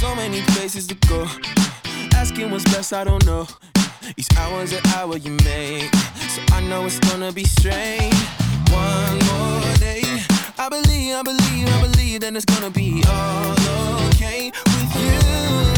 So many places to go. Asking what's best, I don't know. Each hour's an hour you make. So I know it's gonna be strange. One more day. I believe, I believe, I believe that it's gonna be all okay with you.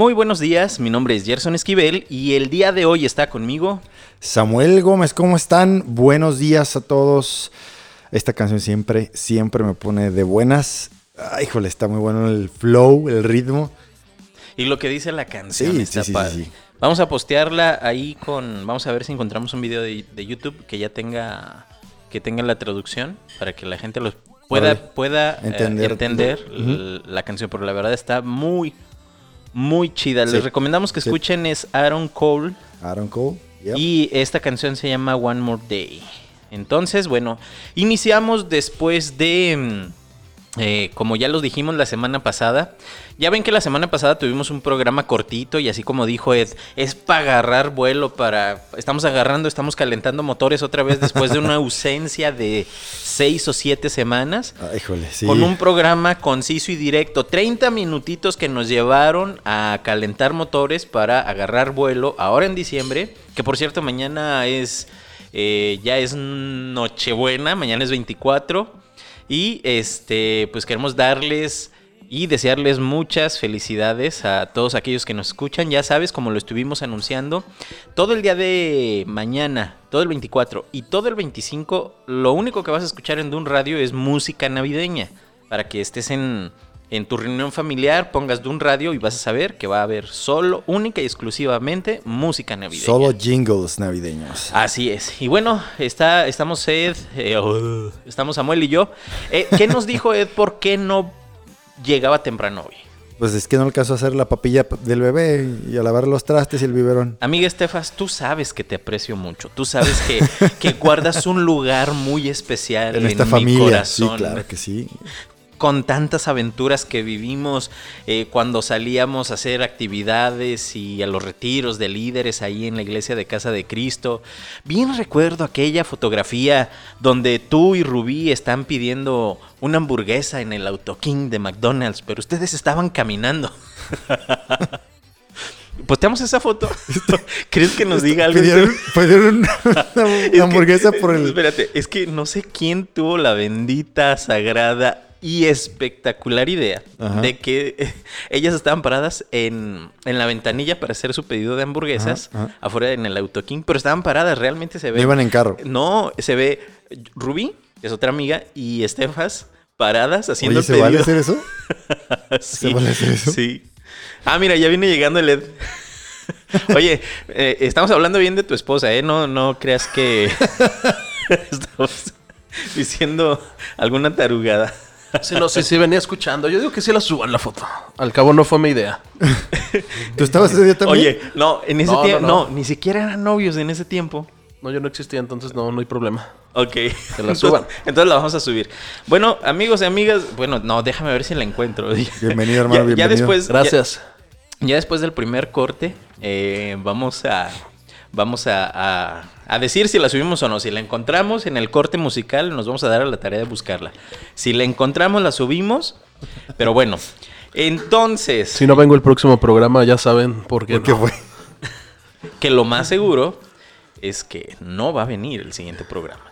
Muy buenos días, mi nombre es Gerson Esquivel y el día de hoy está conmigo. Samuel Gómez, ¿cómo están? Buenos días a todos. Esta canción siempre, siempre me pone de buenas. Ay, híjole, está muy bueno el flow, el ritmo. Y lo que dice la canción Sí, está sí, sí, padre. sí, sí. Vamos a postearla ahí con. Vamos a ver si encontramos un video de, de YouTube que ya tenga. que tenga la traducción para que la gente los pueda, pueda eh, Entender. la canción. Pero la verdad está muy, muy chida. Sí. Les recomendamos que Sí. escuchen es Aaron Cole. Aaron Cole. yep. Y esta canción se llama One More Day. Entonces, bueno, iniciamos después de, mm, eh, como ya los dijimos la semana pasada, ya ven que la semana pasada tuvimos un programa cortito y así como dijo Ed, es para agarrar vuelo, para, estamos agarrando, estamos calentando motores otra vez después de una ausencia de seis o siete semanas. Ay, sí. Con un programa conciso y directo. 30 minutitos que nos llevaron a calentar motores para agarrar vuelo ahora en diciembre. Que por cierto, mañana es. eh, ya es Nochebuena, mañana es 24. Y este, pues queremos darles y desearles muchas felicidades a todos aquellos que nos escuchan. Ya sabes, como lo estuvimos anunciando, todo el día de mañana, todo el 24 y todo el 25, lo único que vas a escuchar en Dun Radio es música navideña. Para que estés en, en tu reunión familiar, pongas Dun Radio y vas a saber que va a haber solo, única y exclusivamente música navideña. Solo jingles navideños. Así es. Y bueno, está, estamos Ed, eh, oh, estamos Samuel y yo. Eh, ¿Qué nos dijo Ed por qué no llegaba temprano hoy? Pues es que no alcanzó a hacer la papilla del bebé y a lavar los trastes y el biberón. Amiga Estefas, tú sabes que te aprecio mucho. Tú sabes que, que guardas un lugar muy especial en, En esta mi familia. Sí, corazón. claro que sí. Con tantas aventuras que vivimos eh, cuando salíamos a hacer actividades y a los retiros de líderes ahí en la iglesia de Casa de Cristo. Bien recuerdo aquella fotografía donde tú y Rubí están pidiendo una hamburguesa en el Auto King de McDonald's, pero ustedes estaban caminando. Posteamos esa foto. ¿Crees que nos diga algo? Pidieron, pidieron una, una Es que- hamburguesa por el... Espérate, es que no sé quién tuvo la bendita, sagrada y espectacular idea Ajá. de que ellas estaban paradas en, en la ventanilla para hacer su pedido de hamburguesas ajá. afuera en el Auto King, pero estaban paradas, realmente se ve. No iban en carro. No, se ve Ruby, que es otra amiga, y Estefas paradas haciendo Oye, ¿se pedido. vale hacer eso? Sí, ¿Se vale hacer eso? Sí. Ah, mira, ya viene llegando el Ed. Oye, eh, estamos hablando bien de tu esposa, ¿eh? No, no creas que estamos diciendo alguna tarugada. Sí, no sé si venía escuchando. Yo digo que sí la suban la foto. Al cabo no fue mi idea. ¿Tú estabas ese día también? Oye, no, en ese No, tiempo, no, no, no. ni siquiera eran novios en ese tiempo. No, yo no existía, entonces no, no hay problema. Ok. la Entonces- suban. Entonces la vamos a subir. Bueno, amigos y amigas, bueno, no, déjame ver si la encuentro. Bienvenido, hermano, Ya- ya, bienvenido. después, ya- Gracias. Ya después del primer corte, eh, vamos a vamos a, a- a decir si la subimos o no. Si la encontramos en el corte musical, nos vamos a dar a la tarea de buscarla. Si la encontramos, la subimos. Pero bueno, entonces, Si no vengo el próximo programa, ya saben por qué. ¿Por qué no. fue? que lo más seguro es que no va a venir el siguiente programa.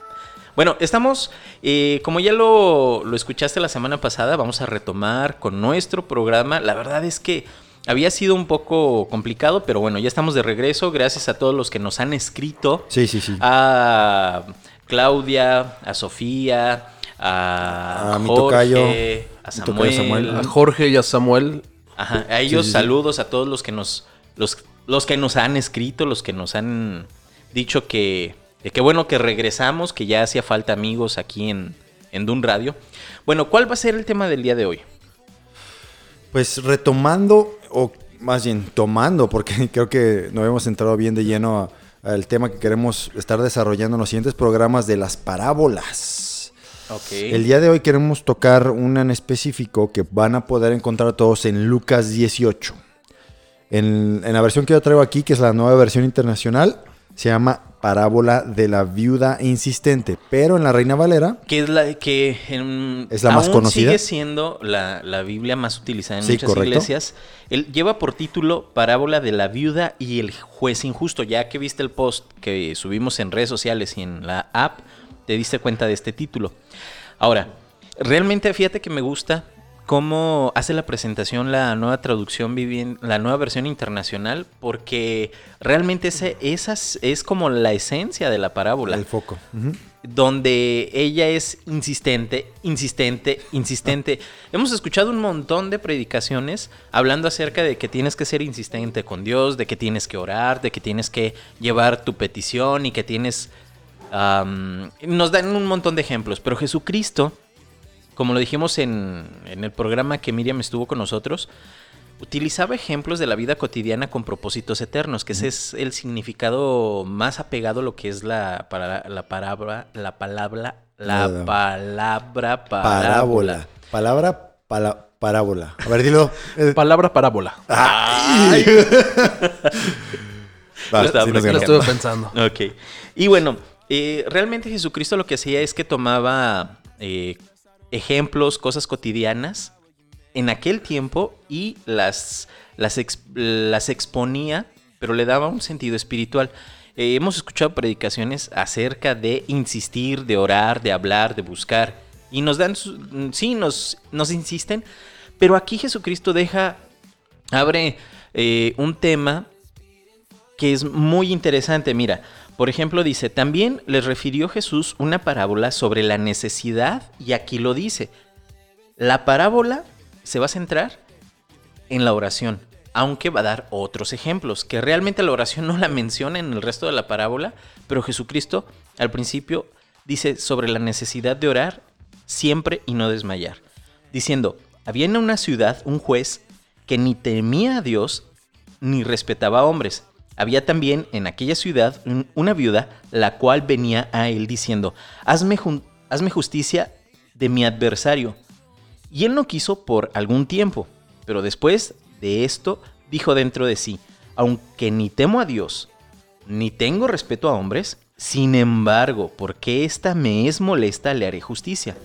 Bueno, estamos, eh, como ya lo, lo escuchaste la semana pasada, vamos a retomar con nuestro programa. La verdad es que había sido un poco complicado, pero bueno, ya estamos de regreso. Gracias a todos los que nos han escrito Sí, sí, sí. a Claudia, a Sofía, a, A mi Jorge, tocayo, a Samuel. Samuel. A Jorge y a Samuel. Ajá, a ellos sí, sí. saludos a todos los que nos los, los que nos han escrito, los que nos han dicho que de qué bueno que regresamos, que ya hacía falta amigos aquí en en Dun Radio. Bueno, ¿cuál va a ser el tema del día de hoy? Pues retomando, o más bien tomando, porque creo que no hemos entrado bien de lleno al tema que queremos estar desarrollando en los siguientes programas de las parábolas. El día de hoy queremos tocar una en específico que van a poder encontrar todos en Lucas 18. En, en la versión que yo traigo aquí, que es la nueva versión internacional, se llama Parábola de la Viuda Insistente. Pero en la Reina Valera, que es la que en- Es la más aún conocida. sigue siendo la, la Biblia más utilizada en Sí, muchas correcto. iglesias. Él lleva por título Parábola de la viuda y el juez injusto. Ya que viste el post que subimos en redes sociales y en la app, te diste cuenta de este título. Ahora, realmente fíjate que me gusta cómo hace la presentación la nueva traducción, la nueva versión internacional, porque realmente ese, esa es- como la esencia de la parábola el foco. Donde ella es insistente, insistente, insistente. Hemos escuchado un montón de predicaciones hablando acerca de que tienes que ser insistente con Dios, de que tienes que orar, de que tienes que llevar tu petición y que tienes... nos dan un montón de ejemplos, pero Jesucristo, como lo dijimos en, en el programa que Miriam estuvo con nosotros, utilizaba ejemplos de la vida cotidiana con propósitos eternos, que ese es el significado más apegado a lo que es la, para, la palabra, la palabra, la palabra parábola. Parábola. Palabra pala- parábola. A ver, dilo. Palabra parábola. ¡Ay! Va, Lo estaba sí nos Lo ganó. estuve pensando. Ok. Y bueno, eh, realmente Jesucristo lo que hacía es que tomaba eh, ejemplos, cosas cotidianas en aquel tiempo y las, las, las exponía, pero le daba un sentido espiritual. Eh, hemos escuchado predicaciones acerca de insistir, de orar, de hablar, de buscar. Y nos dan, sí, nos, nos insisten, pero aquí Jesucristo deja, abre eh, un tema que es muy interesante. Mira, por ejemplo, dice, también les refirió Jesús una parábola sobre la necesidad y aquí lo dice. La parábola se va a centrar en la oración, aunque va a dar otros ejemplos, que realmente la oración no la menciona en el resto de la parábola, pero Jesucristo al principio dice sobre la necesidad de orar siempre y no desmayar, diciendo, había en una ciudad un juez que ni temía a Dios ni respetaba a hombres. Había también en aquella ciudad un- una viuda, la cual venía a él diciendo, hazme, hazme justicia de mi adversario. Y él no quiso por algún tiempo, pero después de esto dijo dentro de sí, aunque ni temo a Dios, ni tengo respeto a hombres, sin embargo, porque esta me es molesta, le haré justicia.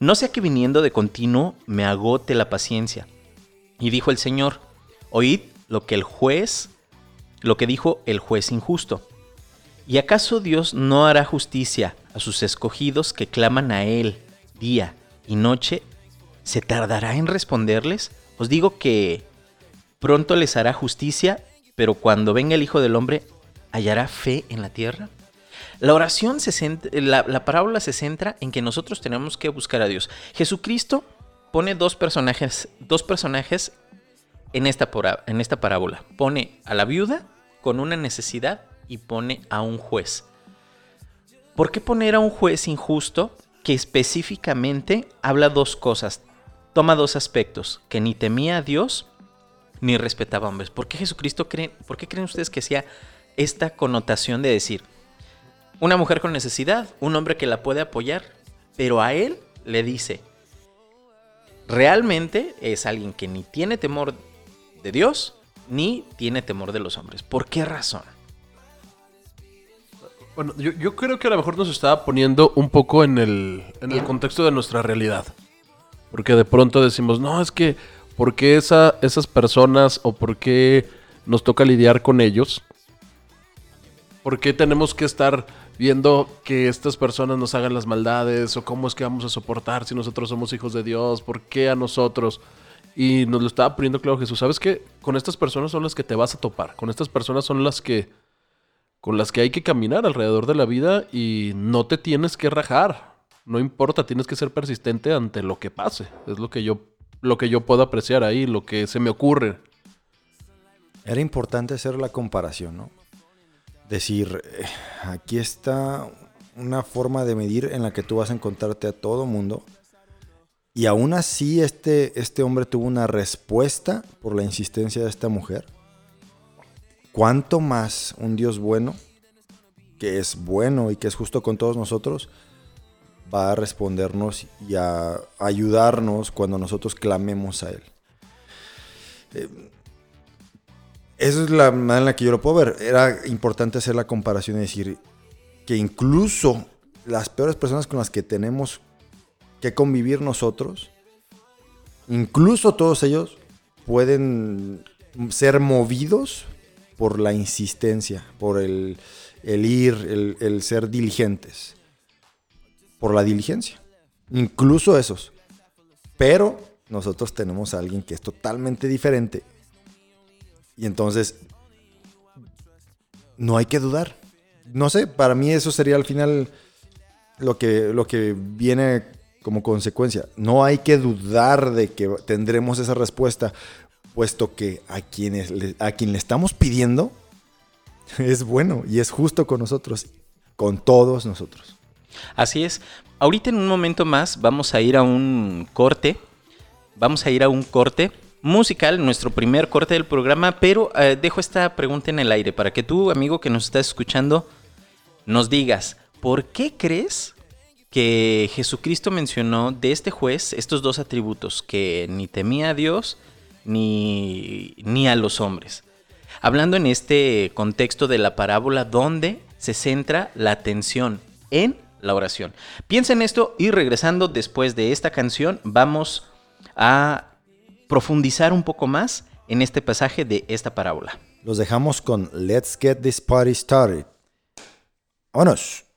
No sea que viniendo de continuo me agote la paciencia. Y dijo el Señor, oíd lo que el juez, lo que dijo el juez injusto. ¿Y acaso Dios no hará justicia a sus escogidos que claman a Él día y noche? ¿Se tardará en responderles? Os digo que pronto les hará justicia, pero cuando venga el Hijo del Hombre, ¿hallará fe en la tierra? La oración se centra, la, la parábola se centra en que nosotros tenemos que buscar a Dios. Jesucristo pone dos personajes, dos personajes en esta, en esta parábola. Pone a la viuda con una necesidad y pone a un juez. ¿Por qué poner a un juez injusto que específicamente habla dos cosas? Toma dos aspectos, que ni temía a Dios ni respetaba a hombres. ¿Por qué Jesucristo cree, por qué creen ustedes que sea esta connotación de decir una mujer con necesidad, un hombre que la puede apoyar, pero a él le dice, realmente es alguien que ni tiene temor de Dios ni tiene temor de los hombres. ¿Por qué razón? Bueno, yo, creo que a lo mejor nos estaba poniendo un poco en el, en el contexto de nuestra realidad. Porque de pronto decimos, no, es que, ¿por qué esa, esas personas o por qué nos toca lidiar con ellos? ¿Por qué tenemos que estar viendo que estas personas nos hagan las maldades? ¿O cómo es que vamos a soportar si nosotros somos hijos de Dios? ¿Por qué a nosotros? Y nos lo estaba poniendo claro Jesús. ¿Sabes qué? Con estas personas son las que te vas a topar. Con estas personas son las que con las que hay que caminar alrededor de la vida y no te tienes que rajar. No importa, tienes que ser persistente ante lo que pase. Es lo que yo, lo que yo puedo apreciar ahí, lo que se me ocurre. Era importante hacer la comparación, ¿no? Decir, eh, aquí está una forma de medir en la que tú vas a encontrarte a todo mundo. Y aún así este, este hombre tuvo una respuesta por la insistencia de esta mujer. ¿Cuánto más un Dios bueno, que es bueno y que es justo con todos nosotros, va a respondernos y a ayudarnos cuando nosotros clamemos a Él? Eh, esa es la manera en la que yo lo puedo ver. Era importante hacer la comparación y decir que incluso las peores personas con las que tenemos que convivir nosotros, incluso todos ellos pueden ser movidos por la insistencia, por el, el ir, el, el ser diligentes, por la diligencia. Incluso esos. Pero nosotros tenemos a alguien que es totalmente diferente. Y entonces, no hay que dudar. No sé, para mí eso sería al final lo que, lo que viene como consecuencia. No hay que dudar de que tendremos esa respuesta, puesto que a, quienes a quien le estamos pidiendo es bueno y es justo con nosotros, con todos nosotros. Así es. Ahorita en un momento más vamos a ir a un corte. Vamos a ir a un corte musical, nuestro primer corte del programa, pero eh, dejo esta pregunta en el aire para que tú, amigo que nos estás escuchando, nos digas, ¿por qué crees que Jesucristo mencionó de este juez estos dos atributos, que ni temía a Dios ni, ni a los hombres? Hablando en este contexto de la parábola donde se centra la atención en la oración. Piensa en esto y regresando después de esta canción vamos a profundizar un poco más en este pasaje de esta parábola. Los dejamos con Let's Get This Party Started. ¡Vámonos!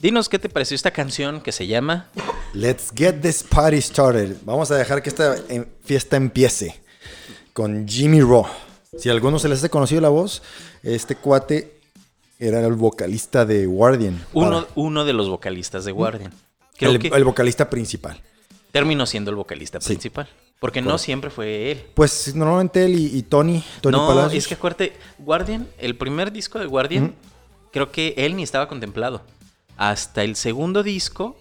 Dinos qué te pareció esta canción que se llama Let's get this party started. Vamos a dejar que esta eh, fiesta empiece con Jimmy Raw. Si a alguno se les hace conocido la voz, este cuate era el vocalista de Guardian. uno, uno de los vocalistas de Guardian. Creo el, que el vocalista principal. terminó siendo el vocalista Sí. principal. Porque no siempre fue él. Pues normalmente él y, y Tony, Tony no, Palacios. es que acuérdate, Guardian, el primer disco de Guardian, creo que él ni estaba contemplado. Hasta el segundo disco.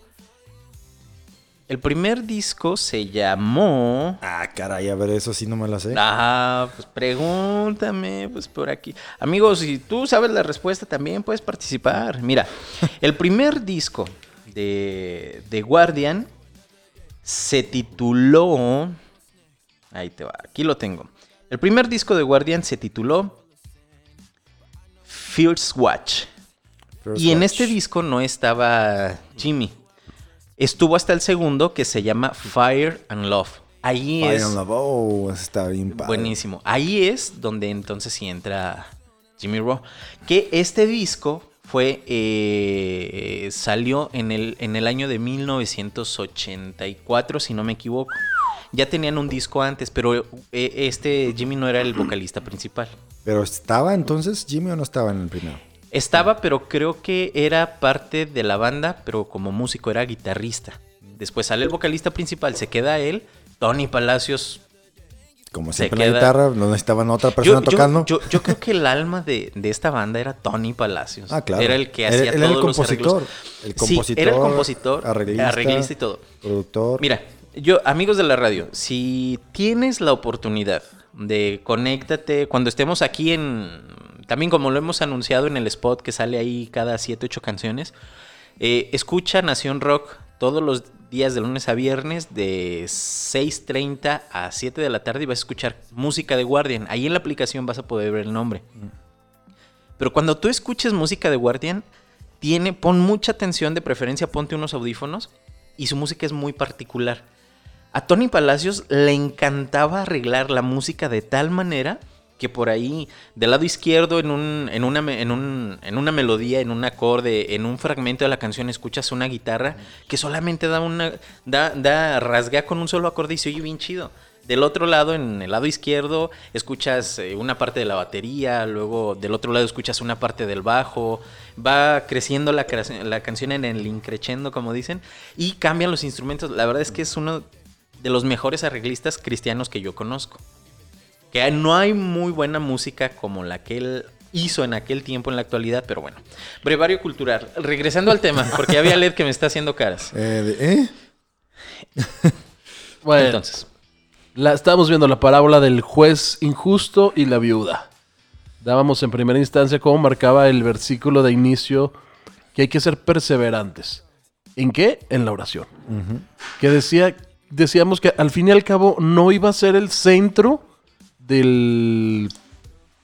El primer disco se llamó. Ah, caray, a ver, eso sí no me lo sé. Ah, pues pregúntame, pues por aquí. Amigos, si tú sabes la respuesta también puedes participar. Mira, el primer disco de, de Guardian se tituló... Ahí te va, aquí lo tengo. El primer disco de Guardian se tituló First Watch. First y en este disco no estaba Jimmy. Estuvo hasta el segundo que se llama Fire and Love. Ahí Fire es... and Love. Oh, está bien padre. Buenísimo. Ahí es donde entonces sí entra Jimmy Rowe. Que este disco fue. eh, salió en el, en el año de 1984, si no me equivoco. Ya tenían un disco antes, pero eh, este Jimmy no era el vocalista principal. Pero estaba entonces Jimmy o no estaba en el primero. Estaba, pero creo que era parte de la banda, pero como músico era guitarrista. Después sale el vocalista principal, se queda él. Tony Palacios Como Se siempre la queda- guitarra, no necesitaban otra persona Yo- yo- tocando. Yo, yo creo que el alma de, de esta banda era Tony Palacios. Ah, claro. Era el que hacía el todos los compositor. arreglos. El Sí, compositor, era el compositor, arreglista, arreglista y todo. Productor. Mira, yo, amigos de la radio, si tienes la oportunidad de conéctate cuando estemos aquí en. También como lo hemos anunciado en el spot que sale ahí cada 7, 8 canciones. eh, escucha Nación Rock todos los días de lunes a viernes de 6.30 a 7 de la tarde y vas a escuchar música de Guardian. Ahí en la aplicación vas a poder ver el nombre. Pero cuando tú escuches música de Guardian, tiene, pon mucha atención, de preferencia ponte unos audífonos y su música es muy particular. A Tony Palacios le encantaba arreglar la música de tal manera que por ahí, del lado izquierdo, en, un, en, una, en, un- en una melodía, en un acorde, en un fragmento de la canción, escuchas una guitarra que solamente da una. da, da rasga con un solo acorde y se oye bien chido. Del otro lado, en el lado izquierdo, escuchas eh, una parte de la batería, luego del otro lado escuchas una parte del bajo, va creciendo la, la canción en el increchendo, como dicen, y cambian los instrumentos. La verdad es que es uno de los mejores arreglistas cristianos que yo conozco. Que no hay muy buena música como la que él hizo en aquel tiempo en la actualidad, pero bueno. Brevario cultural. Regresando al tema, porque había LED que me está haciendo caras. Eh, ¿eh? Bueno, Entonces, la, estábamos viendo la parábola del juez injusto y la viuda. Dábamos en primera instancia cómo marcaba el versículo de inicio que hay que ser perseverantes. ¿En qué? En la oración. Que decía, decíamos que al fin y al cabo no iba a ser el centro del,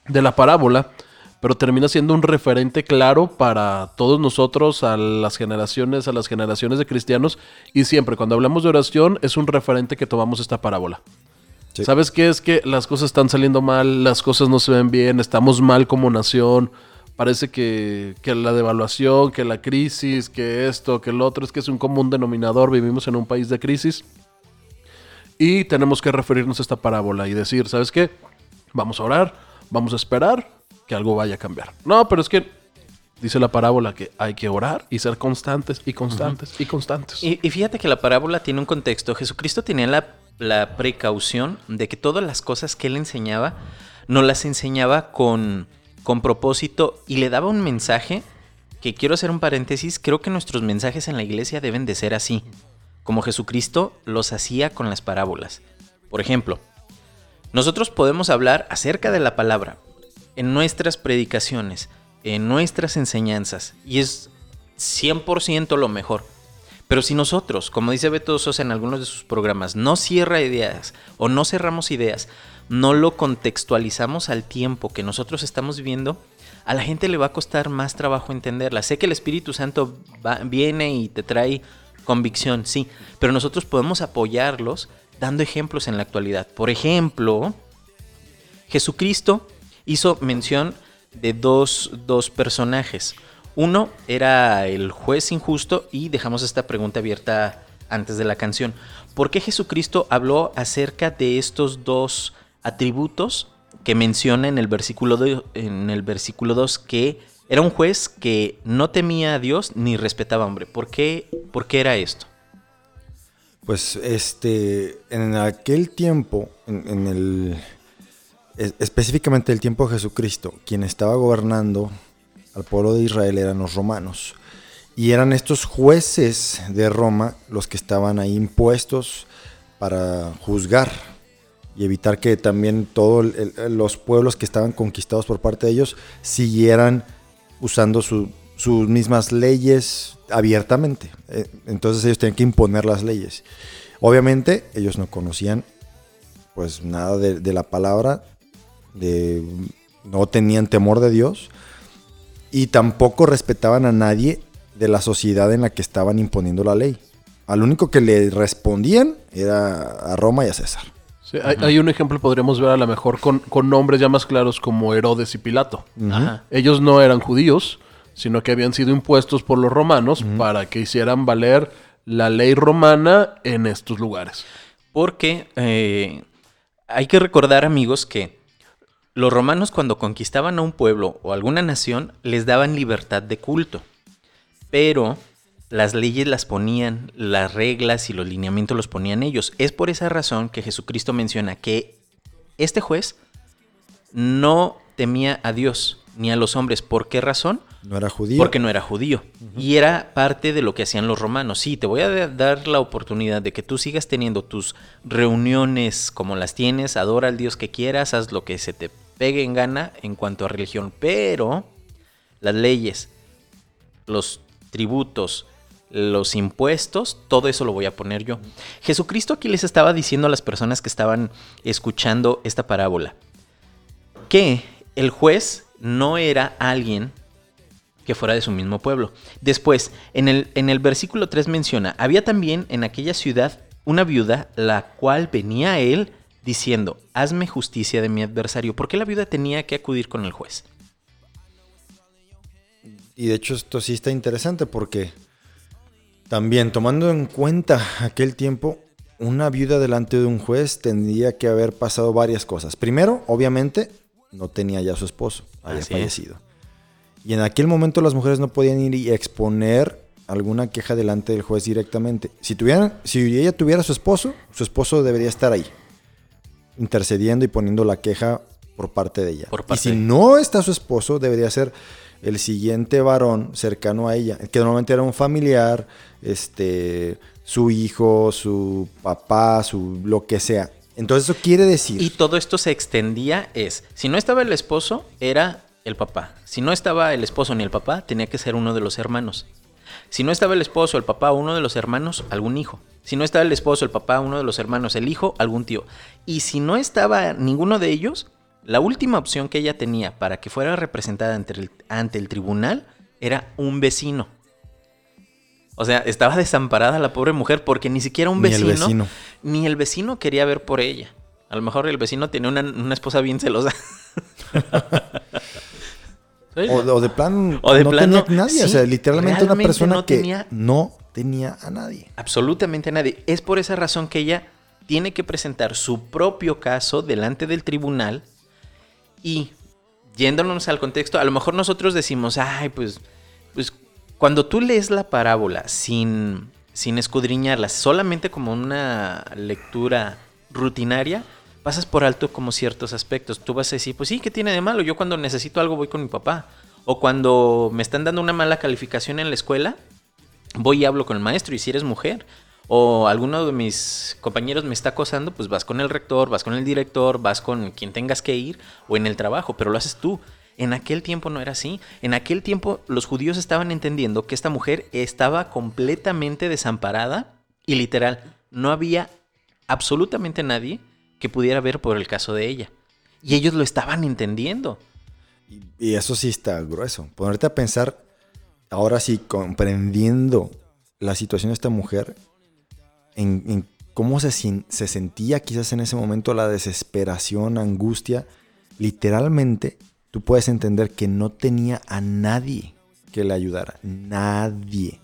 de la parábola, pero termina siendo un referente claro para todos nosotros, a las generaciones, a las generaciones de cristianos, y siempre cuando hablamos de oración es un referente que tomamos esta parábola. Sí. ¿Sabes qué? Es que las cosas están saliendo mal, las cosas no se ven bien, estamos mal como nación, parece que, que la devaluación, que la crisis, que esto, que el otro, es que es un común denominador, vivimos en un país de crisis. Y tenemos que referirnos a esta parábola y decir, ¿sabes qué? Vamos a orar, vamos a esperar que algo vaya a cambiar. No, pero es que dice la parábola que hay que orar y ser constantes y constantes y constantes. y, y fíjate que la parábola tiene un contexto. Jesucristo tenía la, la precaución de que todas las cosas que él enseñaba, no las enseñaba con, con propósito y le daba un mensaje que quiero hacer un paréntesis. Creo que nuestros mensajes en la iglesia deben de ser así, como Jesucristo los hacía con las parábolas. Por ejemplo, nosotros podemos hablar acerca de la palabra en nuestras predicaciones, en nuestras enseñanzas, y es 100% lo mejor. Pero si nosotros, como dice Beto Sosa en algunos de sus programas, no cierra ideas o no cerramos ideas, no lo contextualizamos al tiempo que nosotros estamos viviendo, a la gente le va a costar más trabajo entenderla. Sé que el Espíritu Santo va- viene y te trae convicción, sí, pero nosotros podemos apoyarlos dando ejemplos en la actualidad. Por ejemplo, Jesucristo hizo mención de dos, dos personajes. Uno era el juez injusto y dejamos esta pregunta abierta antes de la canción. ¿Por qué Jesucristo habló acerca de estos dos atributos que menciona en el versículo, en el versículo 2 que era un juez que no temía a Dios ni respetaba a hombre? ¿Por qué, por qué era esto? Pues este, en aquel tiempo, en, en el, es- específicamente el tiempo de Jesucristo, quien estaba gobernando al pueblo de Israel eran los romanos. Y eran estos jueces de Roma los que estaban ahí impuestos para juzgar y evitar que también todos los pueblos que estaban conquistados por parte de ellos siguieran usando su- sus mismas leyes abiertamente. Eh, Entonces ellos tenían que imponer las leyes. Obviamente ellos no conocían pues nada de, la palabra, no tenían temor de Dios y tampoco respetaban a nadie de la sociedad en la que estaban imponiendo la ley. Al único que le respondían era a Roma y a César. Sí, hay, hay un ejemplo, podríamos ver a lo mejor con, con nombres ya más claros como Herodes y Pilato. Ajá. Ellos no eran judíos, sino que habían sido impuestos por los romanos para que hicieran valer la ley romana en estos lugares. Porque eh, hay que recordar, amigos, que los romanos cuando conquistaban a un pueblo o alguna nación les daban libertad de culto. Pero las leyes las ponían, las reglas y los lineamientos los ponían ellos. Es por esa razón que Jesucristo menciona que este juez no temía a Dios ni a los hombres. ¿Por qué razón? No era judío. Porque no era judío. Y era parte de lo que hacían los romanos. Sí, te voy a da- dar la oportunidad de que tú sigas teniendo tus reuniones como las tienes, adora al Dios que quieras, haz lo que se te pegue en gana en cuanto a religión. Pero las leyes, los tributos, los impuestos, todo eso lo voy a poner yo. Jesucristo aquí les estaba diciendo a las personas que estaban escuchando esta parábola que el juez no era alguien que fuera de su mismo pueblo. Después, en el, en el versículo 3 menciona, había también en aquella ciudad una viuda, la cual venía a él diciendo, hazme justicia de mi adversario. ¿Por qué la viuda tenía que acudir con el juez? Y de hecho esto sí está interesante porque también tomando en cuenta aquel tiempo, una viuda delante de un juez tendría que haber pasado varias cosas. Primero, obviamente, no tenía ya su esposo, había Así es. fallecido. Y en aquel momento las mujeres no podían ir y exponer alguna queja delante del juez directamente. Si, tuvieran, si ella tuviera su esposo, su esposo debería estar ahí, intercediendo y poniendo la queja por parte de ella. Y si de- no está su esposo, debería ser el siguiente varón cercano a ella, que normalmente era un familiar, este, su hijo, su papá, su lo que sea. Entonces eso quiere decir Y todo esto se extendía es, si no estaba el esposo, era el papá. Si no estaba el esposo ni el papá, tenía que ser uno de los hermanos. Si no estaba el esposo, el papá, uno de los hermanos, algún hijo. Si no estaba el esposo, el papá, uno de los hermanos, el hijo, algún tío. Y si no estaba ninguno de ellos, la última opción que ella tenía para que fuera representada ante el, ante el tribunal era un vecino. O sea, estaba desamparada la pobre mujer porque ni siquiera un Ni el vecino, ni el vecino quería ver por ella. A lo mejor el vecino tenía una, una esposa bien celosa. O, o de plan O de no plano, tenía nadie, o sea, literalmente una persona no que tenía- no tenía a nadie. Absolutamente nadie. Es por esa razón que ella tiene que presentar su propio caso delante del tribunal y yéndonos al contexto, a lo mejor nosotros decimos, ay, pues, pues cuando tú lees la parábola sin, sin escudriñarla, solamente como una lectura rutinaria, pasas por alto como ciertos aspectos. Tú vas a decir, pues sí, ¿qué tiene de malo? Yo cuando necesito algo voy con mi papá. O cuando me están dando una mala calificación en la escuela, voy y hablo con el maestro y si eres mujer o alguno de mis compañeros me está acosando, pues vas con el rector, vas con el director, vas con quien tengas que ir o en el trabajo, pero lo haces tú. En aquel tiempo no era así. En aquel tiempo los judíos estaban entendiendo que esta mujer estaba completamente desamparada y literal, no había absolutamente nadie que pudiera ver por el caso de ella. Y ellos lo estaban entendiendo. Y, eso sí está grueso. Ponerte a pensar, ahora sí, comprendiendo la situación de esta mujer, en, cómo se, se sentía quizás en ese momento la desesperación, angustia. Literalmente tú puedes entender que no tenía a nadie que le ayudara. Nadie.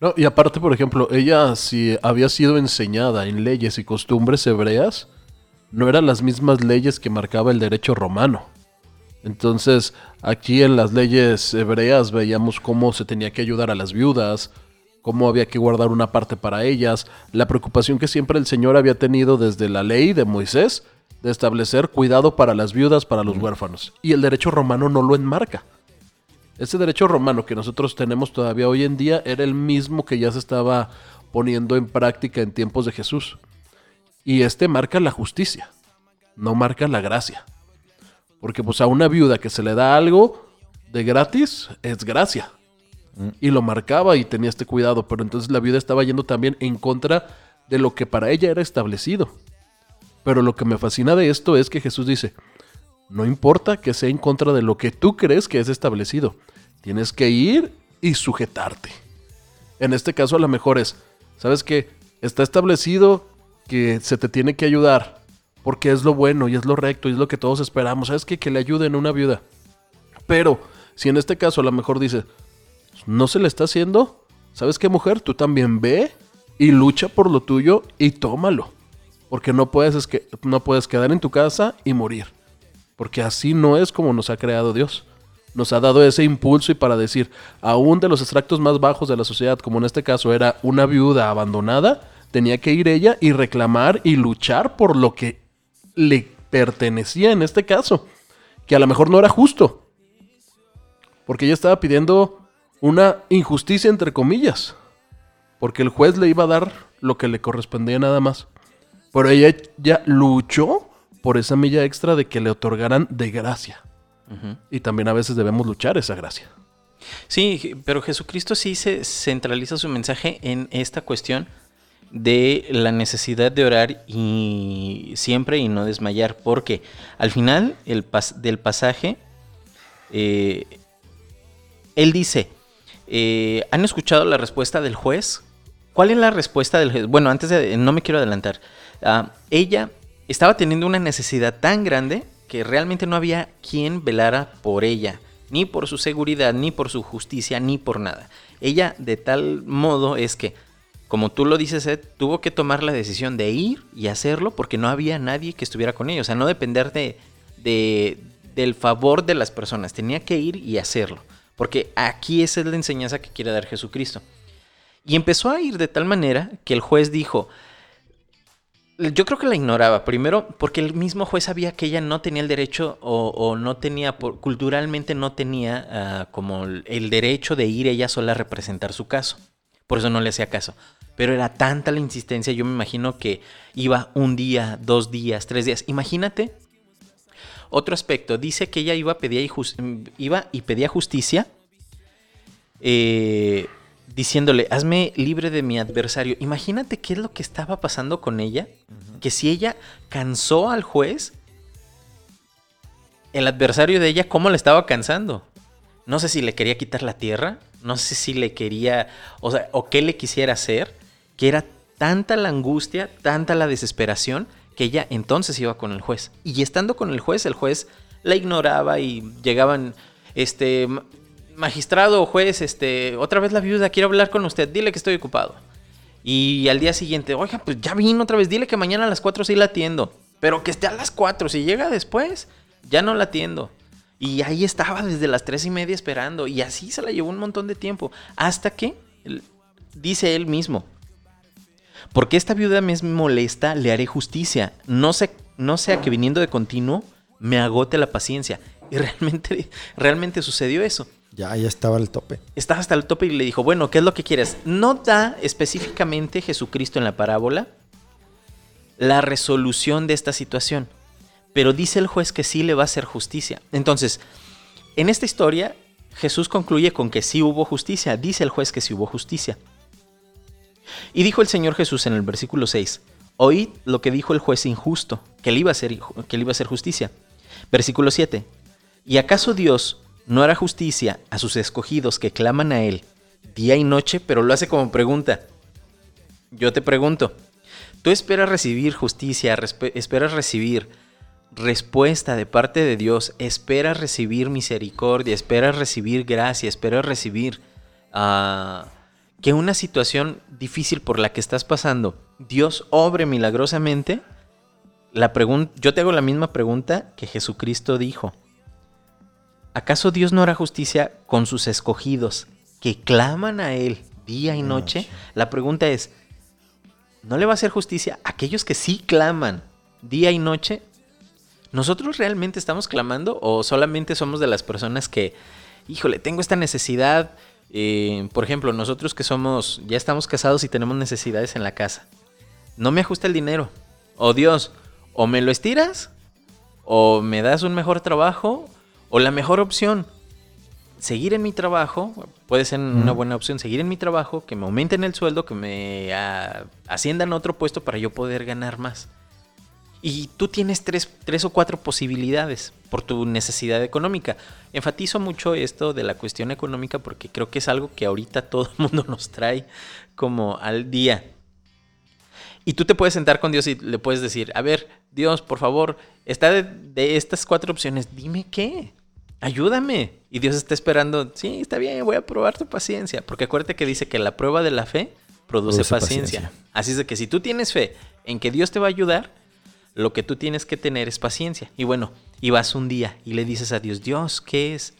No, y aparte, por ejemplo, ella si había sido enseñada en leyes y costumbres hebreas, no eran las mismas leyes que marcaba el derecho romano. Entonces, aquí en las leyes hebreas veíamos cómo se tenía que ayudar a las viudas, cómo había que guardar una parte para ellas, la preocupación que siempre el Señor había tenido desde la ley de Moisés de establecer cuidado para las viudas, para los huérfanos. Y el derecho romano no lo enmarca. Ese derecho romano que nosotros tenemos todavía hoy en día era el mismo que ya se estaba poniendo en práctica en tiempos de Jesús. Y este marca la justicia, no marca la gracia. Porque pues a una viuda que se le da algo de gratis es gracia. Y lo marcaba y tenía este cuidado, pero entonces la viuda estaba yendo también en contra de lo que para ella era establecido. Pero lo que me fascina de esto es que Jesús dice, no importa que sea en contra de lo que tú crees que es establecido, tienes que ir y sujetarte. En este caso a lo mejor es, ¿sabes qué? Está establecido que se te tiene que ayudar porque es lo bueno y es lo recto y es lo que todos esperamos. ¿Sabes qué? Que le ayuden a una viuda. Pero si en este caso a lo mejor dice, no se le está haciendo, ¿sabes qué mujer? Tú también ve y lucha por lo tuyo y tómalo. Porque no puedes, es que, no puedes quedar en tu casa y morir. Porque así no es como nos ha creado Dios. Nos ha dado ese impulso y para decir, aún de los extractos más bajos de la sociedad, como en este caso era una viuda abandonada, tenía que ir ella y reclamar y luchar por lo que le pertenecía en este caso. Que a lo mejor no era justo. Porque ella estaba pidiendo una injusticia entre comillas. Porque el juez le iba a dar lo que le correspondía nada más. Pero ella ya luchó por esa milla extra de que le otorgaran de gracia. Y también a veces debemos luchar esa gracia. Sí, pero Jesucristo sí se centraliza su mensaje en esta cuestión de la necesidad de orar y siempre y no desmayar, porque al final el pas- del pasaje, eh, él dice, eh, ¿han escuchado la respuesta del juez? ¿Cuál es la respuesta del juez? Bueno, antes de, no me quiero adelantar. Ah, ella estaba teniendo una necesidad tan grande que realmente no había quien velara por ella, ni por su seguridad, ni por su justicia, ni por nada. Ella de tal modo es que, como tú lo dices, Ed, tuvo que tomar la decisión de ir y hacerlo porque no había nadie que estuviera con ella. O sea, no depender de, de- del favor de las personas. Tenía que ir y hacerlo. Porque aquí esa es la enseñanza que quiere dar Jesucristo. Y empezó a ir de tal manera que el juez dijo, yo creo que la ignoraba. Primero, porque el mismo juez sabía que ella no tenía el derecho o, no tenía, por- culturalmente no tenía ah, como el derecho de ir ella sola a representar su caso. Por eso no le hacía caso. Pero era tanta la insistencia, yo me imagino que iba un día, dos días, tres días. Imagínate. Otro aspecto, dice que ella iba, y, jus- iba y pedía justicia eh, diciéndole, hazme libre de mi adversario. Imagínate qué es lo que estaba pasando con ella. Que si ella cansó al juez, el adversario de ella, ¿cómo le estaba cansando? No sé si le quería quitar la tierra, no sé si le quería, o sea, o qué le quisiera hacer, que era tanta la angustia, tanta la desesperación, que ella entonces iba con el juez. Y estando con el juez, el juez la ignoraba y llegaban, este, ma- magistrado o juez, este, otra vez la viuda, quiero hablar con usted, dile que estoy ocupado. Y al día siguiente, oiga, pues ya vino otra vez, dile que mañana a las 4 sí la atiendo. Pero que esté a las 4, si llega después, ya no la atiendo. Y ahí estaba desde las 3 y media esperando. Y así se la llevó un montón de tiempo. Hasta que, dice él mismo, porque esta viuda me es molesta, le haré justicia. No, sé, no sea que viniendo de continuo me agote la paciencia. Y realmente, realmente sucedió eso Ya, ya estaba al tope. estaba hasta el tope y le dijo, bueno, ¿qué es lo que quieres? No da específicamente Jesucristo en la parábola la resolución de esta situación, pero dice el juez que sí le va a hacer justicia. Entonces, en esta historia, Jesús concluye con que sí hubo justicia, dice el juez que sí hubo justicia. Y dijo el Señor Jesús en el versículo 6, oíd lo que dijo el juez injusto, que le iba a hacer, que iba a justicia. Versículo 7, ¿y acaso Dios no hará justicia a sus escogidos que claman a Él día y noche? Pero lo hace como pregunta. Yo te pregunto, ¿tú esperas recibir justicia, esperas recibir respuesta de parte de Dios, esperas recibir misericordia, esperas recibir gracia, esperas recibir ah, que una situación difícil por la que estás pasando, Dios obre milagrosamente, la yo te hago la misma pregunta que Jesucristo dijo. ¿Acaso Dios no hará justicia con sus escogidos que claman a Él día y noche? La pregunta es, ¿no le va a hacer justicia a aquellos que sí claman día y noche? ¿Nosotros realmente estamos clamando o solamente somos de las personas que, híjole, tengo esta necesidad? Eh, por ejemplo, nosotros que somos, ya estamos casados y tenemos necesidades en la casa. No me ajusta el dinero. O Dios, o me lo estiras, o me das un mejor trabajo, o la mejor opción, seguir en mi trabajo, puede ser una buena opción, seguir en mi trabajo, que me aumenten el sueldo, que me ah, asciendan a otro puesto para yo poder ganar más. Y tú tienes tres, tres o cuatro posibilidades por tu necesidad económica. Enfatizo mucho esto de la cuestión económica porque creo que es algo que ahorita todo el mundo nos trae como al día. Y tú te puedes sentar con Dios y le puedes decir, a ver, Dios, por favor, está de, de estas cuatro opciones, dime qué, ayúdame. Y Dios está esperando, sí, está bien, voy a probar tu paciencia. Porque acuérdate que dice que la prueba de la fe produce, Produce paciencia. paciencia. Así es de que si tú tienes fe en que Dios te va a ayudar, lo que tú tienes que tener es paciencia. Y bueno, y vas un día y le dices a Dios, Dios, ¿qué es?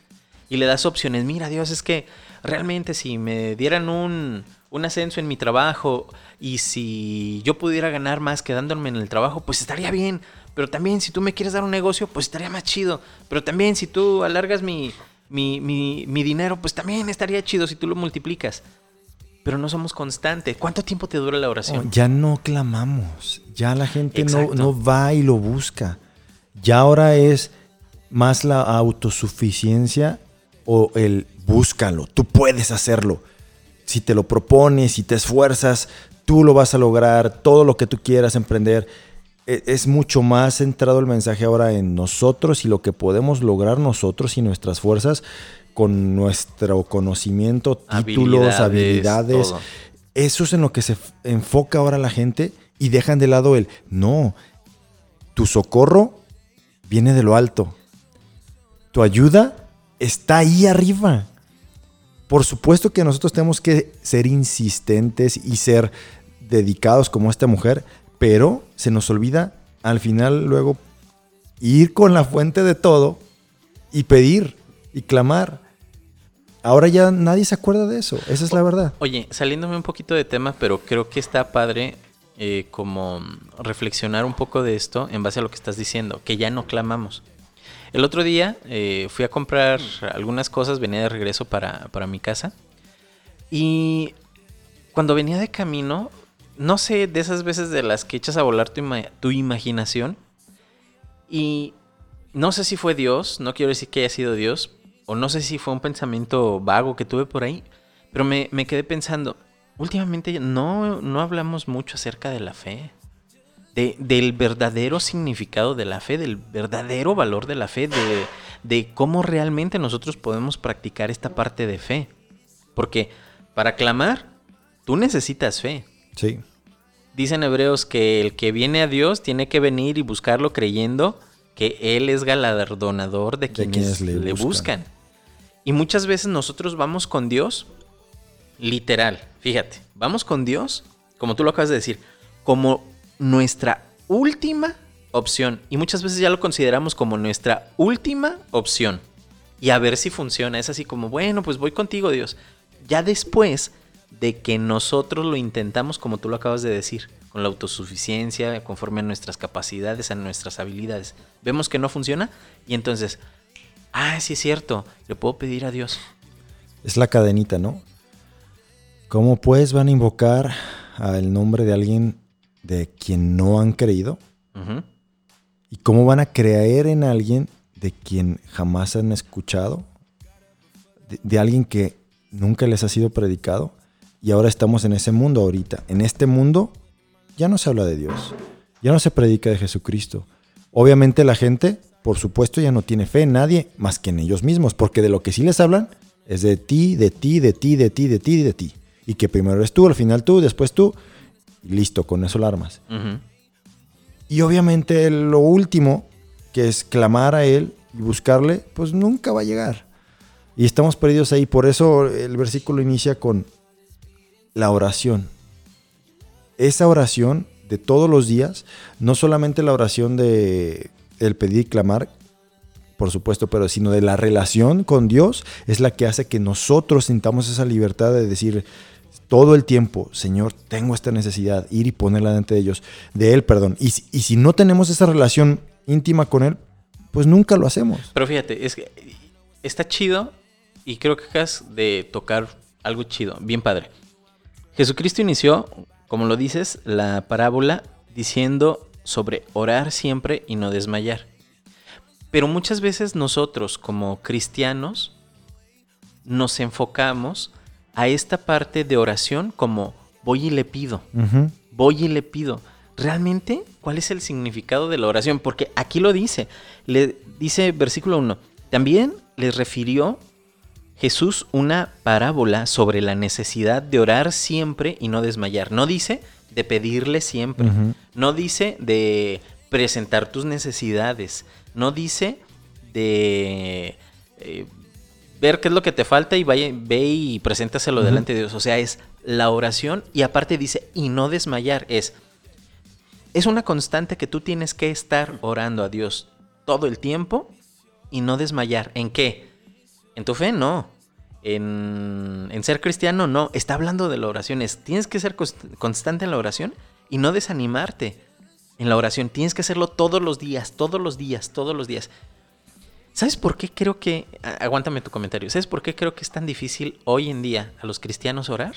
Y le das opciones. Mira, Dios, es que realmente si me dieran un, un ascenso en mi trabajo y si yo pudiera ganar más quedándome en el trabajo, pues estaría bien. Pero también si tú me quieres dar un negocio, pues estaría más chido. Pero también si tú alargas mi, mi, mi, mi dinero, pues también estaría chido si tú lo multiplicas. Pero no somos constantes. ¿Cuánto tiempo te dura la oración? Oh, ya no clamamos, ya la gente no, no va y lo busca. Ya ahora es más la autosuficiencia o el búscalo, tú puedes hacerlo. Si te lo propones, si te esfuerzas, tú lo vas a lograr, todo lo que tú quieras emprender. E- Es mucho más centrado el mensaje ahora en nosotros y lo que podemos lograr nosotros y nuestras fuerzas con nuestro conocimiento, títulos, Habilidades, habilidades. Eso es en lo que se enfoca ahora la gente y dejan de lado el, no, tu socorro viene de lo alto. Tu ayuda está ahí arriba. Por supuesto que nosotros tenemos que ser insistentes y ser dedicados como esta mujer, pero se nos olvida al final luego ir con la fuente de todo y pedir y clamar. Ahora ya nadie se acuerda de eso, esa es la verdad. Oye, saliéndome un poquito de tema, pero creo que está padre eh, como reflexionar un poco de esto en base a lo que estás diciendo, que ya no clamamos. El otro día eh, fui a comprar algunas cosas, venía de regreso para, para mi casa y cuando venía de camino, no sé, de esas veces de las que echas a volar tu, ima- tu imaginación y no sé si fue Dios, no quiero decir que haya sido Dios, o no sé si fue un pensamiento vago que tuve por ahí, pero me, me quedé pensando, últimamente no, no hablamos mucho acerca de la fe, de- del verdadero significado de la fe, del verdadero valor de la fe, de, de cómo realmente nosotros podemos practicar esta parte de fe. Porque para clamar, tú necesitas fe. Sí. Dicen hebreos que el que viene a Dios tiene que venir y buscarlo creyendo que Él es galardonador de quienes, quienes le, le buscan. buscan. Y muchas veces nosotros vamos con Dios, literal, fíjate, vamos con Dios, como tú lo acabas de decir, como nuestra última opción. Y muchas veces ya lo consideramos como nuestra última opción. Y a ver si funciona. Es así como, bueno, pues voy contigo, Dios. Ya después de que nosotros lo intentamos, como tú lo acabas de decir, con la autosuficiencia, conforme a nuestras capacidades, a nuestras habilidades, vemos que no funciona y entonces, ah, sí es cierto, le puedo pedir a Dios. Es la cadenita, ¿no? ¿Cómo pues van a invocar al nombre de alguien de quien no han creído? ¿Y cómo van a creer en alguien de quien jamás han escuchado? De, de alguien que nunca les ha sido predicado. Y ahora estamos en ese mundo ahorita. En este mundo ya no se habla de Dios. Ya no se predica de Jesucristo. Obviamente la gente, por supuesto, ya no tiene fe en nadie más que en ellos mismos. Porque de lo que sí les hablan es de ti, de ti, de ti, de ti, de ti, de ti. Y que primero eres tú, al final tú, después tú. Y listo, con eso la armas. Y obviamente lo último que es clamar a Él y buscarle, pues nunca va a llegar. Y estamos perdidos ahí. Por eso el versículo inicia con la oración. Esa oración de todos los días, no solamente la oración de el pedir y clamar, por supuesto, pero sino de la relación con Dios, es la que hace que nosotros sintamos esa libertad de decir todo el tiempo, Señor, tengo esta necesidad, ir y ponerla delante de ellos, de Él, perdón. Y, si- no tenemos esa relación íntima con Él, pues nunca lo hacemos. Pero fíjate, es que está chido y creo que acabas de tocar algo chido, bien padre. Jesucristo inició, como lo dices, la parábola diciendo sobre orar siempre y no desmayar. Pero muchas veces nosotros como cristianos nos enfocamos a esta parte de oración como voy y le pido voy y le pido. ¿Realmente cuál es el significado de la oración? Porque aquí lo dice. Le dice versículo 1. También les refirió Jesús una parábola sobre la necesidad de orar siempre y no desmayar. No dice de pedirle siempre. No dice de presentar tus necesidades. No dice de eh, ver qué es lo que te falta y vaya, ve y preséntaselo delante de Dios. O sea, es la oración y aparte dice, y no desmayar, es, es una constante que tú tienes que estar orando a Dios todo el tiempo y no desmayar. ¿En qué? En tu fe, no. En, en ser cristiano, no. Está hablando de la oración. Es, tienes que ser const- constante en la oración y no desanimarte en la oración. Tienes que hacerlo todos los días, todos los días, todos los días. ¿Sabes por qué creo que... Aguántame tu comentario. ¿Sabes por qué creo que es tan difícil hoy en día a los cristianos orar?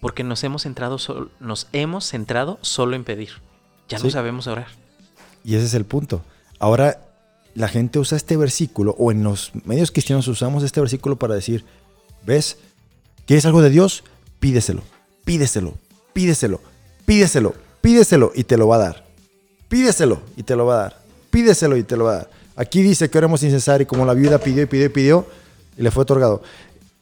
Porque nos hemos centrado, sol- nos hemos centrado solo en pedir. Ya no sabemos orar. Y ese es el punto. Ahora la gente usa este versículo, o en los medios cristianos usamos este versículo para decir, ¿ves? ¿Quieres algo de Dios? Pídeselo, pídeselo, pídeselo, pídeselo, pídeselo y te lo va a dar. Pídeselo y te lo va a dar. Pídeselo y te lo va a dar. Aquí dice que oremos sin cesar y como la viuda pidió y pidió y pidió y le fue otorgado.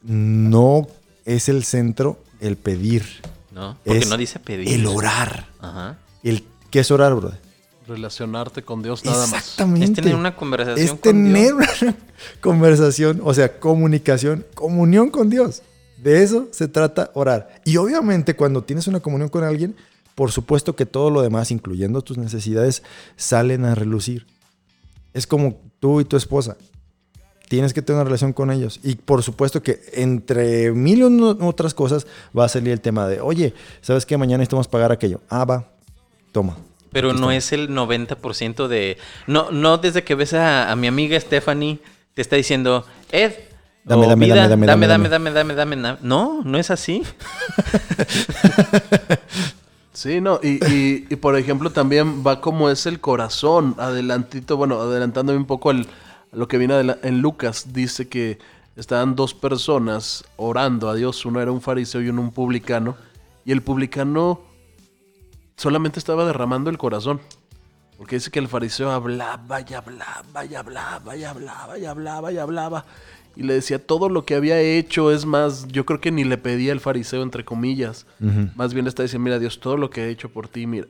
No es el centro el pedir. ¿No? Porque es no dice pedir. El orar. Ajá. El, ¿Qué es orar, brother? Relacionarte con Dios nada más. Exactamente. Es tener una conversación Es con tener Dios. una conversación, o sea, comunicación, comunión con Dios. De eso se trata orar. Y obviamente cuando tienes una comunión con alguien, por supuesto que todo lo demás, incluyendo tus necesidades, salen a relucir. Es como tú y tu esposa. Tienes que tener una relación con ellos. Y por supuesto que entre mil y otras cosas va a salir el tema de, oye, ¿sabes qué? Mañana necesitamos pagar aquello. Ah, va. Toma. Pero no es el 90% de... No, no desde que ves a, a mi amiga Stephanie, te está diciendo, Ed, Dame, dame, vida, dame, dame, dame, dame, dame, dame, dame, No, no es así. sí, no, y, y, por ejemplo también va como es el corazón, adelantito, bueno, adelantándome un poco al, a lo que viene en Lucas, dice que estaban dos personas orando a Dios, uno era un fariseo y uno un publicano, y el publicano solamente estaba derramando el corazón, porque dice que el fariseo hablaba y hablaba y hablaba y hablaba y hablaba y hablaba, y le decía todo lo que había hecho, es más, yo creo que ni le pedía el fariseo, entre comillas, más bien le está diciendo, mira Dios, todo lo que he hecho por ti, mira.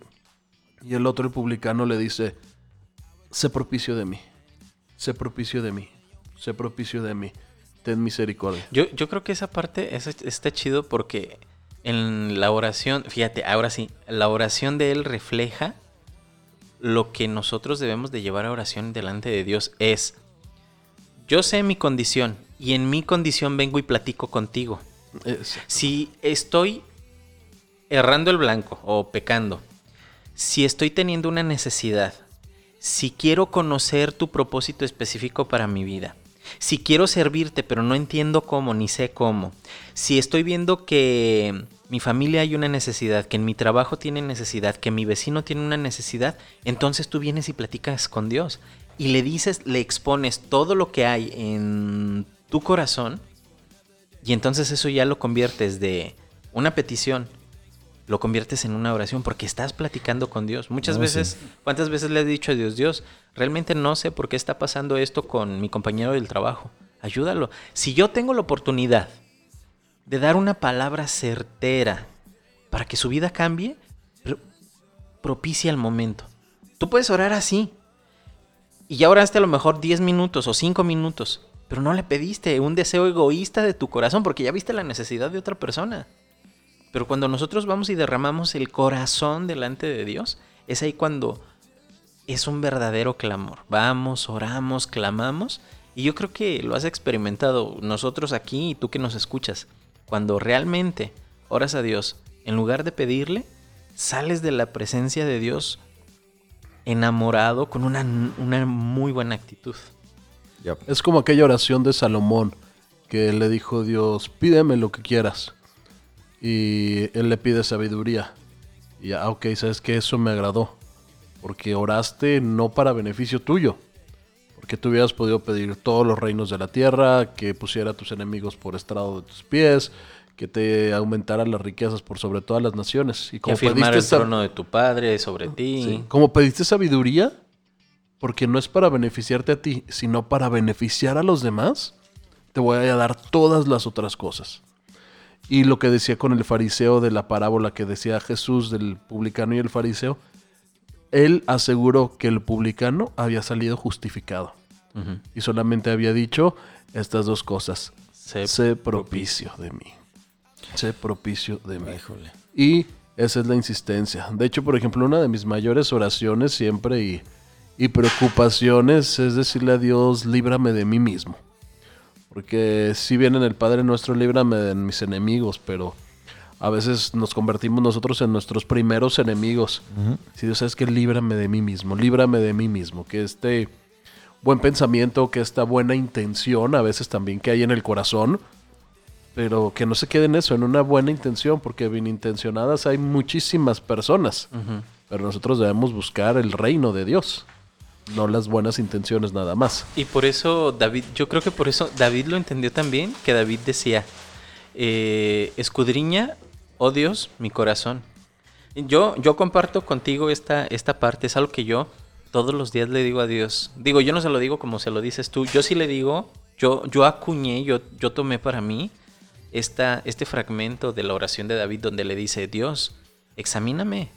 Y el otro, el publicano, le dice, sé propicio de mí, sé propicio de mí, sé propicio de mí, ten misericordia. Yo, yo creo que esa parte es- está chido porque en la oración, fíjate, ahora sí, la oración de él refleja lo que nosotros debemos de llevar a oración delante de Dios es, yo sé mi condición y en mi condición vengo y platico contigo. Si estoy errando el blanco o pecando, si estoy teniendo una necesidad, si quiero conocer tu propósito específico para mi vida, si quiero servirte pero no entiendo cómo ni sé cómo, si estoy viendo que mi familia hay una necesidad, que en mi trabajo tiene necesidad, que mi vecino tiene una necesidad, entonces tú vienes y platicas con Dios y le dices, le expones todo lo que hay en tu corazón y entonces eso ya lo conviertes de una petición, lo conviertes en una oración porque estás platicando con Dios. Muchas No, veces, ¿cuántas veces le has dicho a Dios, Dios, realmente no sé por qué está pasando esto con mi compañero del trabajo? Ayúdalo. Si yo tengo la oportunidad de dar una palabra certera para que su vida cambie, pro- propicia el momento. Tú puedes orar así. Y ya oraste a lo mejor 10 minutos o 5 minutos. Pero no le pediste un deseo egoísta de tu corazón porque ya viste la necesidad de otra persona. Pero cuando nosotros vamos y derramamos el corazón delante de Dios, es ahí cuando es un verdadero clamor. Vamos, oramos, clamamos. Y yo creo que lo has experimentado nosotros aquí y tú que nos escuchas. Cuando realmente oras a Dios, en lugar de pedirle, sales de la presencia de Dios enamorado con una, una muy buena actitud. Ya. Es como aquella oración de Salomón que le dijo Dios, pídeme lo que quieras. Y él le pide sabiduría. Y ah, ok, sabes que eso me agradó. Porque oraste no para beneficio tuyo. Porque tú hubieras podido pedir todos los reinos de la tierra, que pusiera a tus enemigos por estrado de tus pies, que te aumentara las riquezas por sobre todas las naciones. Y Que como afirmar pediste el trono de tu padre sobre ti. Sí. Como pediste sabiduría, porque no es para beneficiarte a ti, sino para beneficiar a los demás, te voy a dar todas las otras cosas. Y lo que decía con el fariseo de la parábola que decía Jesús del publicano y el fariseo, él aseguró que el publicano había salido justificado y solamente había dicho estas dos cosas. Sé Sé propicio de mí. Sé propicio de mí. Híjole. Y esa es la insistencia. De hecho, por ejemplo, una de mis mayores oraciones siempre y, y preocupaciones es decirle a Dios, líbrame de mí mismo. Porque si bien en el Padre nuestro, líbrame de mis enemigos, pero a veces nos convertimos nosotros en nuestros primeros enemigos. Si Dios sabes que líbrame de mí mismo, líbrame de mí mismo, que este buen pensamiento, que esta buena intención, a veces también que hay en el corazón, pero que no se quede en eso, en una buena intención, porque bien intencionadas hay muchísimas personas. Pero nosotros debemos buscar el reino de Dios, no las buenas intenciones nada más. Y por eso David, yo creo que por eso David lo entendió también, que David decía, eh, escudriña, oh Dios, mi corazón. Yo, yo comparto contigo esta, esta parte, es algo que yo todos los días le digo a Dios. Digo, yo no se lo digo como se lo dices tú, yo sí le digo, yo, yo acuñé, yo, yo tomé para mí esta, este fragmento de la oración de David donde le dice, Dios, examíname,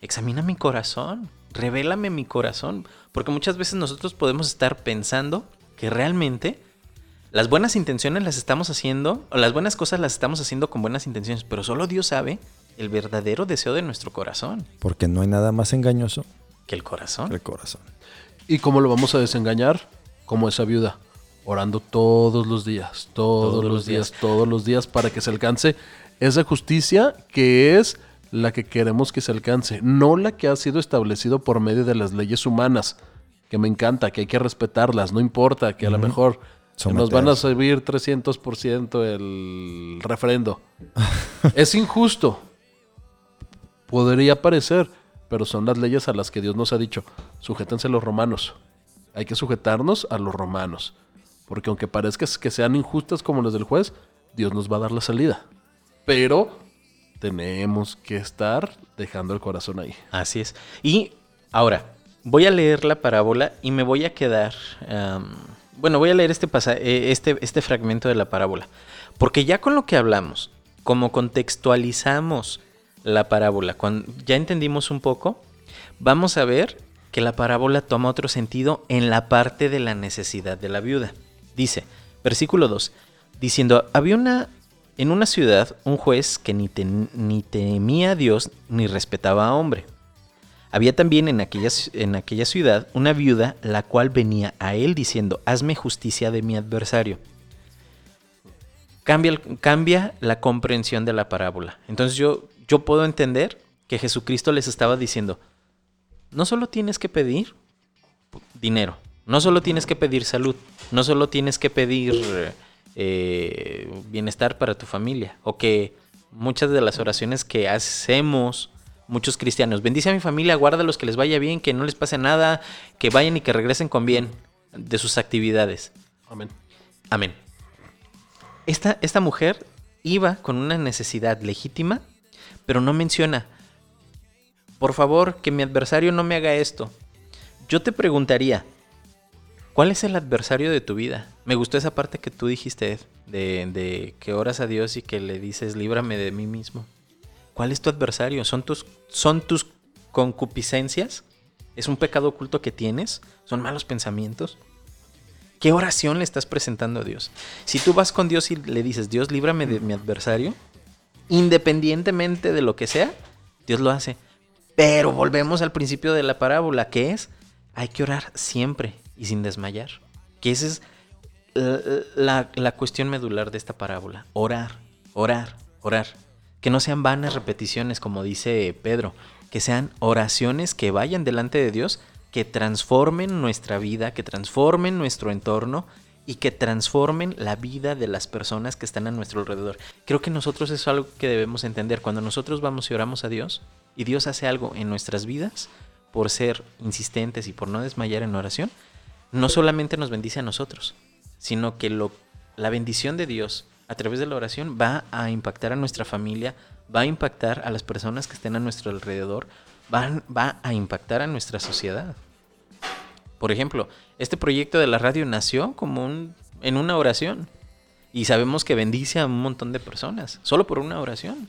examina mi corazón, revélame mi corazón, porque muchas veces nosotros podemos estar pensando que realmente las buenas intenciones las estamos haciendo, o las buenas cosas las estamos haciendo con buenas intenciones, pero solo Dios sabe el verdadero deseo de nuestro corazón, Porque no hay nada más engañoso que el corazón. que el corazón. ¿Y cómo lo vamos a desengañar? Como esa viuda, orando todos los días, todos, Todos los los días, días. todos los días para que se alcance esa justicia que es la que queremos que se alcance, no la que ha sido establecido por medio de las leyes humanas, que me encanta, que hay que respetarlas, no importa, que a lo mejor nos van a subir 300% el refrendo. es injusto. Podría parecer, pero son las leyes a las que Dios nos ha dicho, sujétense los romanos. Hay que sujetarnos a los romanos. Porque aunque parezca que sean injustas como las del juez, Dios nos va a dar la salida. Pero tenemos que estar dejando el corazón ahí. Así es. Y ahora, voy a leer la parábola y me voy a quedar. Bueno, voy a leer este, eh, este, este fragmento de la parábola. Porque ya con lo que hablamos, como contextualizamos la parábola, cuando ya entendimos un poco, vamos a ver que la parábola toma otro sentido en la parte de la necesidad de la viuda. Dice, versículo 2, diciendo, había una, en una ciudad un juez que ni, ten- ni temía a Dios ni respetaba a hombre. Había también en aquella, en aquella ciudad una viuda la cual venía a él diciendo, hazme justicia de mi adversario. Cambia, cambia la comprensión de la parábola. Entonces yo, yo puedo entender que Jesucristo les estaba diciendo, no solo tienes que pedir dinero, no solo tienes que pedir salud, no solo tienes que pedir eh, bienestar para tu familia, o que muchas de las oraciones que hacemos muchos cristianos, bendice a mi familia, guárdalos, que les vaya bien, que no les pase nada, que vayan y que regresen con bien de sus actividades. Amén. Amén. Esta, esta mujer iba con una necesidad legítima, pero no menciona, por favor, que mi adversario no me haga esto. Yo te preguntaría, ¿cuál es el adversario de tu vida? Me gustó esa parte que tú dijiste, Ed, de, de que oras a Dios y que le dices, líbrame de mí mismo. ¿Cuál es tu adversario? ¿Son tus, son tus concupiscencias? ¿Es un pecado oculto que tienes? ¿Son malos pensamientos? ¿Qué oración le estás presentando a Dios? Si tú vas con Dios y le dices, Dios, líbrame de mi adversario, independientemente de lo que sea, Dios lo hace. Pero volvemos al principio de la parábola, que es, hay que orar siempre y sin desmayar. Que esa es la, la- la cuestión medular de esta parábola. Orar, orar, orar. Que no sean vanas repeticiones, como dice Pedro. Que sean oraciones que vayan delante de Dios, que transformen nuestra vida, que transformen nuestro entorno y que transformen la vida de las personas que están a nuestro alrededor. Creo que nosotros es algo que debemos entender. Cuando nosotros vamos y oramos a Dios y Dios hace algo en nuestras vidas, por ser insistentes y por no desmayar en oración, no solamente nos bendice a nosotros, sino que lo, la bendición de Dios a través de la oración va a impactar a nuestra familia, va a impactar a las personas que estén a nuestro alrededor, va a impactar a nuestra sociedad. Por ejemplo, este proyecto de la radio nació como un, en una oración. Y sabemos que bendice a un montón de personas, solo por una oración.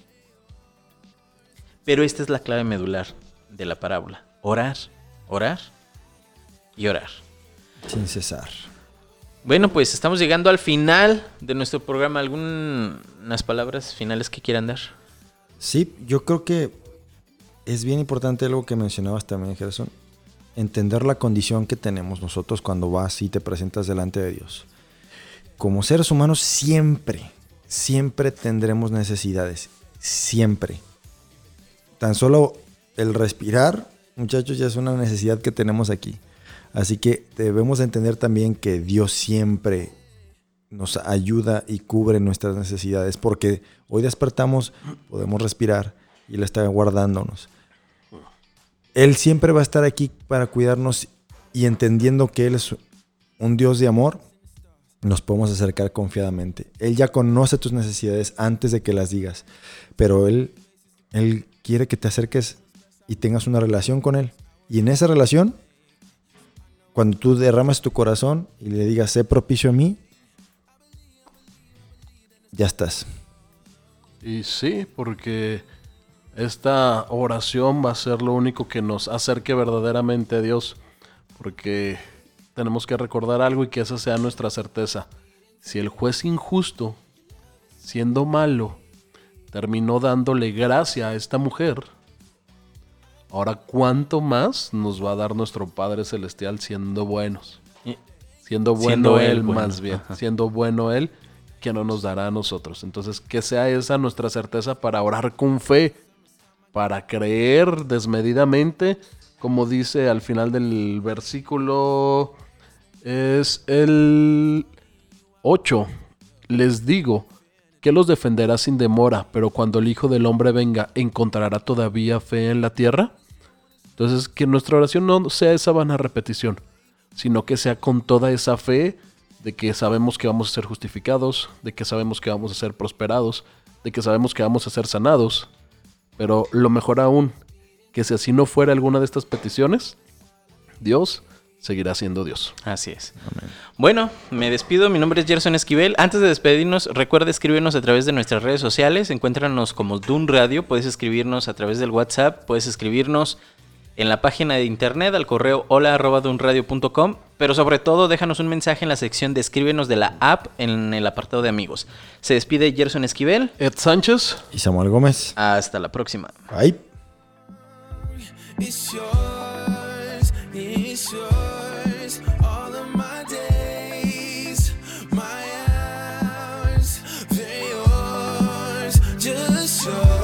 Pero esta es la clave medular de la parábola. Orar, orar y orar. Sin cesar. Bueno, pues estamos llegando al final de nuestro programa. ¿Algunas palabras finales que quieran dar? Sí, yo creo que es bien importante algo que mencionabas también, Gerson. Entender la condición que tenemos nosotros cuando vas y te presentas delante de Dios. Como seres humanos siempre, siempre tendremos necesidades. Siempre. Tan solo el respirar, muchachos, ya es una necesidad que tenemos aquí. Así que debemos entender también que Dios siempre nos ayuda y cubre nuestras necesidades porque hoy despertamos, podemos respirar y Él está guardándonos. Él siempre va a estar aquí para cuidarnos y entendiendo que Él es un Dios de amor, nos podemos acercar confiadamente. Él ya conoce tus necesidades antes de que las digas, pero Él, Él quiere que te acerques y tengas una relación con Él. Y en esa relación, cuando tú derramas tu corazón y le digas, sé propicio a mí, ya estás. Y sí, porque esta oración va a ser lo único que nos acerque verdaderamente a Dios. Porque tenemos que recordar algo y que esa sea nuestra certeza. Si el juez injusto, siendo malo, terminó dándole gracia a esta mujer, ahora cuánto más nos va a dar nuestro Padre Celestial siendo buenos. Siendo bueno Siendo él, él bueno, más bien. ajá. Siendo bueno él, que no nos dará a nosotros. Entonces, que sea esa nuestra certeza para orar con fe, para creer desmedidamente, como dice al final del versículo, es el 8. Les digo que los defenderá sin demora, pero cuando el Hijo del Hombre venga, ¿encontrará todavía fe en la tierra? Entonces, que nuestra oración no sea esa vana repetición, sino que sea con toda esa fe de que sabemos que vamos a ser justificados, de que sabemos que vamos a ser prosperados, de que sabemos que vamos a ser sanados. Pero lo mejor aún, que si así no fuera alguna de estas peticiones, Dios seguirá siendo Dios. Así es. Bueno, me despido. Mi nombre es Gerson Esquivel. Antes de despedirnos, recuerda escribirnos a través de nuestras redes sociales. Encuéntranos como Dun Radio. Puedes escribirnos a través del WhatsApp. Puedes escribirnos en la página de internet al correo hola. Pero sobre todo, déjanos un mensaje en la sección de escríbenos de la app en el apartado de amigos. Se despide Gerson Esquivel. Ed Sánchez, Y Samuel Gómez. Hasta la próxima. Bye. It's